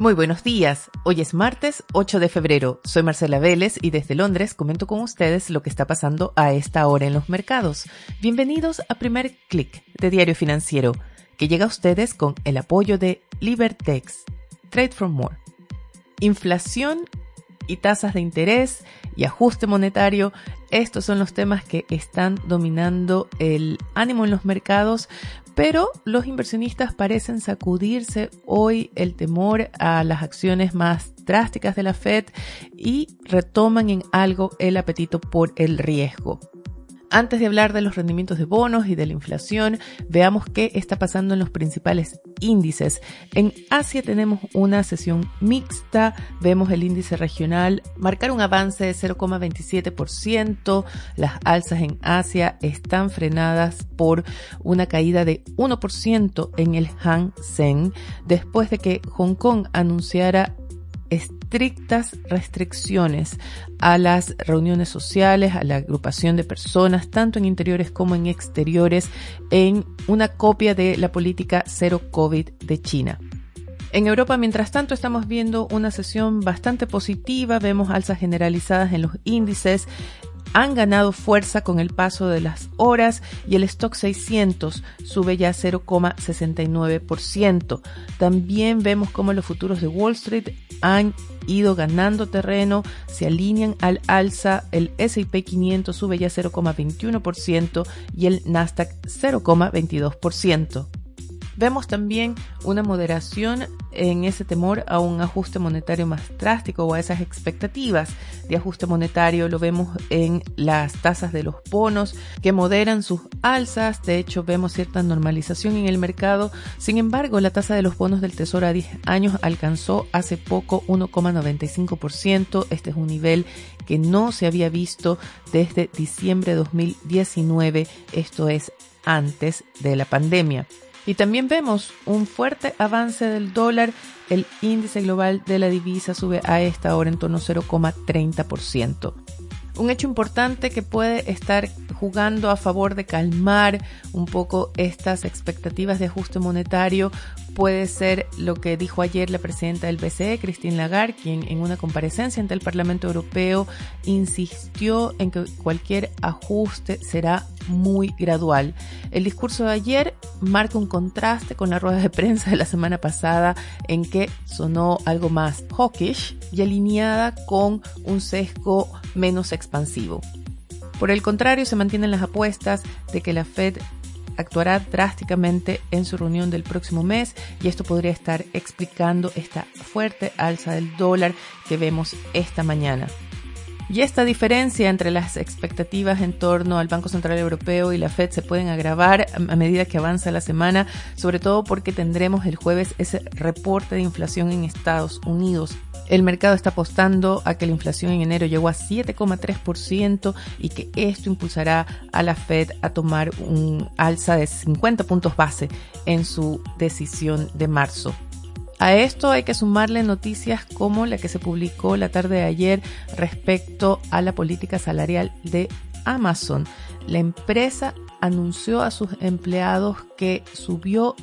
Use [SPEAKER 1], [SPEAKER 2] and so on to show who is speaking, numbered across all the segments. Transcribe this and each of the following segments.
[SPEAKER 1] Muy buenos días. Hoy es martes 8 de febrero. Soy Marcela Vélez y desde Londres comento con ustedes lo que está pasando a esta hora en los mercados. Bienvenidos a Primer Click de Diario Financiero, que llega a ustedes con el apoyo de Libertex. Trade from More. Inflación y tasas de interés y ajuste monetario, estos son los temas que están dominando el ánimo en los mercados, pero los inversionistas parecen sacudirse hoy el temor a las acciones más drásticas de la Fed y retoman en algo el apetito por el riesgo. Antes de hablar de los rendimientos de bonos y de la inflación, veamos qué está pasando en los principales índices. En Asia tenemos una sesión mixta, vemos el índice regional marcar un avance de 0,27%, las alzas en Asia están frenadas por una caída de 1% en el Hang Seng. Después de que Hong Kong anunciara estrictas restricciones a las reuniones sociales, a la agrupación de personas, tanto en interiores como en exteriores, en una copia de la política cero COVID de China. En Europa, mientras tanto, estamos viendo una sesión bastante positiva, vemos alzas generalizadas en los índices, han ganado fuerza con el paso de las horas y el stock 600 sube ya 0,69%. También vemos cómo los futuros de Wall Street han ido ganando terreno, se alinean al alza, el S&P 500 sube ya 0,21% y el Nasdaq 0,22%. Vemos también una moderación en ese temor a un ajuste monetario más drástico o a esas expectativas de ajuste monetario. Lo vemos en las tasas de los bonos que moderan sus alzas. De hecho, vemos cierta normalización en el mercado. Sin embargo, la tasa de los bonos del Tesoro a 10 años alcanzó hace poco 1,95%. Este es un nivel que no se había visto desde diciembre de 2019. Esto es antes de la pandemia. Y también vemos un fuerte avance del dólar. El índice global de la divisa sube a esta hora en torno a 0,30%. Un hecho importante que puede estar jugando a favor de calmar un poco estas expectativas de ajuste monetario puede ser lo que dijo ayer la presidenta del BCE, Christine Lagarde, quien en una comparecencia ante el Parlamento Europeo insistió en que cualquier ajuste será muy gradual. El discurso de ayer marca un contraste con la rueda de prensa de la semana pasada en que sonó algo más hawkish y alineada con un sesgo menos expansivo. Por el contrario, se mantienen las apuestas de que la Fed actuará drásticamente en su reunión del próximo mes y esto podría estar explicando esta fuerte alza del dólar que vemos esta mañana. Y esta diferencia entre las expectativas en torno al Banco Central Europeo y la Fed se pueden agravar a medida que avanza la semana, sobre todo porque tendremos el jueves ese reporte de inflación en Estados Unidos. El mercado está apostando a que la inflación en enero llegó a 7,3% y que esto impulsará a la Fed a tomar un alza de 50 puntos base en su decisión de marzo. A esto hay que sumarle noticias como la que se publicó la tarde de ayer respecto a la política salarial de Amazon. La empresa anunció a sus empleados que subió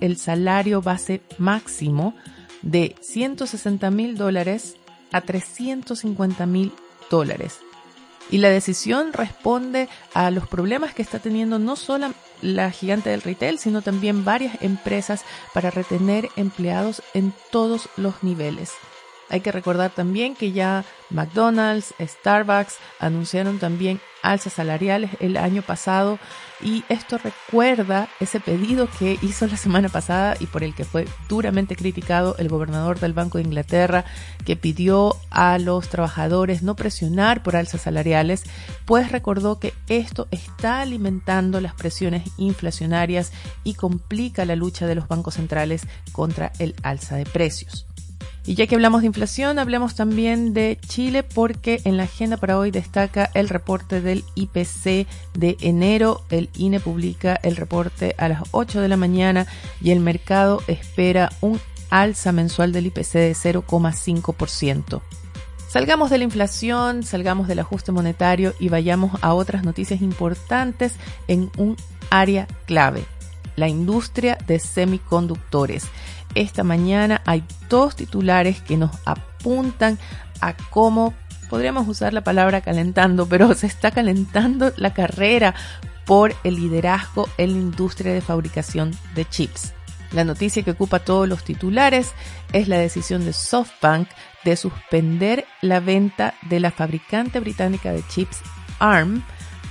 [SPEAKER 1] el salario base máximo de 160 mil dólares a 350 mil dólares. Y la decisión responde a los problemas que está teniendo no solo la gigante del retail, sino también varias empresas para retener empleados en todos los niveles. Hay que recordar también que ya McDonald's, Starbucks anunciaron también alzas salariales el año pasado y esto recuerda ese pedido que hizo la semana pasada y por el que fue duramente criticado el gobernador del Banco de Inglaterra que pidió a los trabajadores no presionar por alzas salariales, pues recordó que esto está alimentando las presiones inflacionarias y complica la lucha de los bancos centrales contra el alza de precios. Y ya que hablamos de inflación, hablemos también de Chile porque en la agenda para hoy destaca el reporte del IPC de enero. El INE publica el reporte a las 8 de la mañana y el mercado espera un alza mensual del IPC de 0,5%. Salgamos de la inflación, salgamos del ajuste monetario y vayamos a otras noticias importantes en un área clave, la industria de semiconductores. Esta mañana hay dos titulares que nos apuntan a cómo podríamos usar la palabra calentando, pero se está calentando la carrera por el liderazgo en la industria de fabricación de chips. La noticia que ocupa todos los titulares es la decisión de SoftBank de suspender la venta de la fabricante británica de chips ARM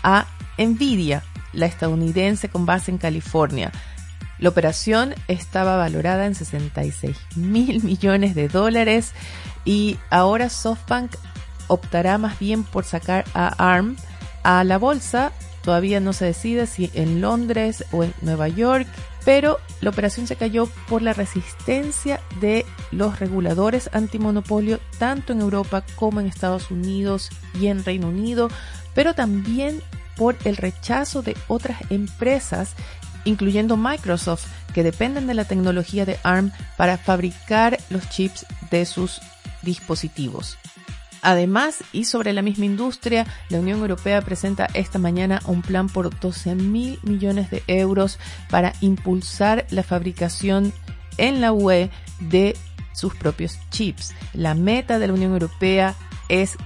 [SPEAKER 1] a Nvidia, la estadounidense con base en California. La operación estaba valorada en 66 mil millones de dólares y ahora SoftBank optará más bien por sacar a ARM a la bolsa. Todavía no se decide si en Londres o en Nueva York pero la operación se cayó por la resistencia de los reguladores antimonopolio tanto en Europa como en Estados Unidos y en Reino Unido, pero también por el rechazo de otras empresas, incluyendo Microsoft, que dependen de la tecnología de ARM para fabricar los chips de sus dispositivos. Además, y sobre la misma industria, la Unión Europea presenta esta mañana un plan por 12 mil millones de euros para impulsar la fabricación en la UE de sus propios chips. La meta de la Unión Europea es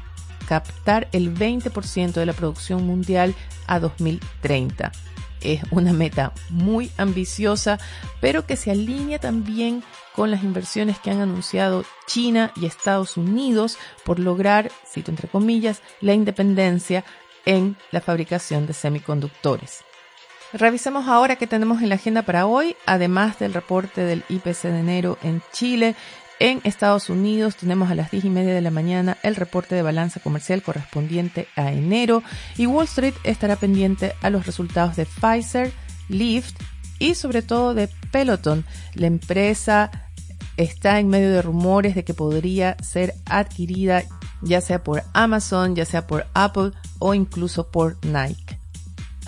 [SPEAKER 1] captar el 20% de la producción mundial a 2030 es una meta muy ambiciosa, pero que se alinea también con las inversiones que han anunciado China y Estados Unidos por lograr, cito entre comillas, la independencia en la fabricación de semiconductores. Revisemos ahora qué tenemos en la agenda para hoy, además del reporte del IPC de enero en Chile en Estados Unidos tenemos a las 10 y media de la mañana el reporte de balanza comercial correspondiente a enero y Wall Street estará pendiente a los resultados de Pfizer, Lyft y sobre todo de Peloton. La empresa está en medio de rumores de que podría ser adquirida ya sea por Amazon, ya sea por Apple o incluso por Nike.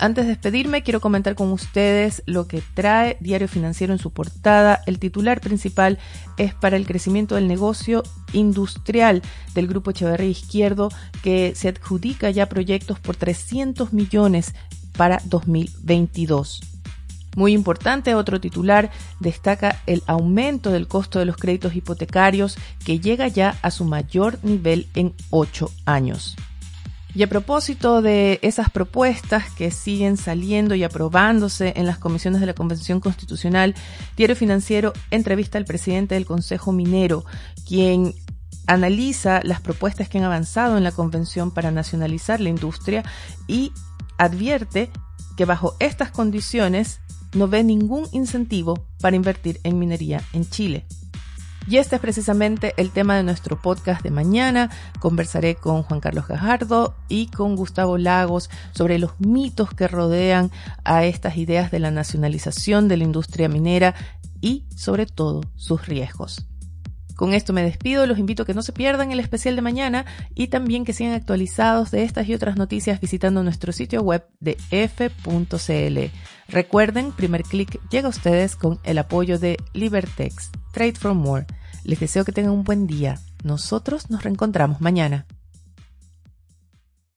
[SPEAKER 1] Antes de despedirme, quiero comentar con ustedes lo que trae Diario Financiero en su portada. El titular principal es para el crecimiento del negocio industrial del Grupo Echeverría Izquierdo, que se adjudica ya proyectos por 300 millones para 2022. Muy importante, otro titular destaca el aumento del costo de los créditos hipotecarios que llega ya a su mayor nivel en ocho años. Y a propósito de esas propuestas que siguen saliendo y aprobándose en las comisiones de la Convención Constitucional, Diario Financiero entrevista al presidente del Consejo Minero, quien analiza las propuestas que han avanzado en la Convención para nacionalizar la industria y advierte que bajo estas condiciones no ve ningún incentivo para invertir en minería en Chile. Y este es precisamente el tema de nuestro podcast de mañana. Conversaré con Juan Carlos Gajardo y con Gustavo Lagos sobre los mitos que rodean a estas ideas de la nacionalización de la industria minera y sobre todo sus riesgos. Con esto me despido, los invito a que no se pierdan el especial de mañana y también que sigan actualizados de estas y otras noticias visitando nuestro sitio web de f.cl. Recuerden, primer clic llega a ustedes con el apoyo de Libertex, Trade for More. Les deseo que tengan un buen día. Nosotros nos reencontramos mañana.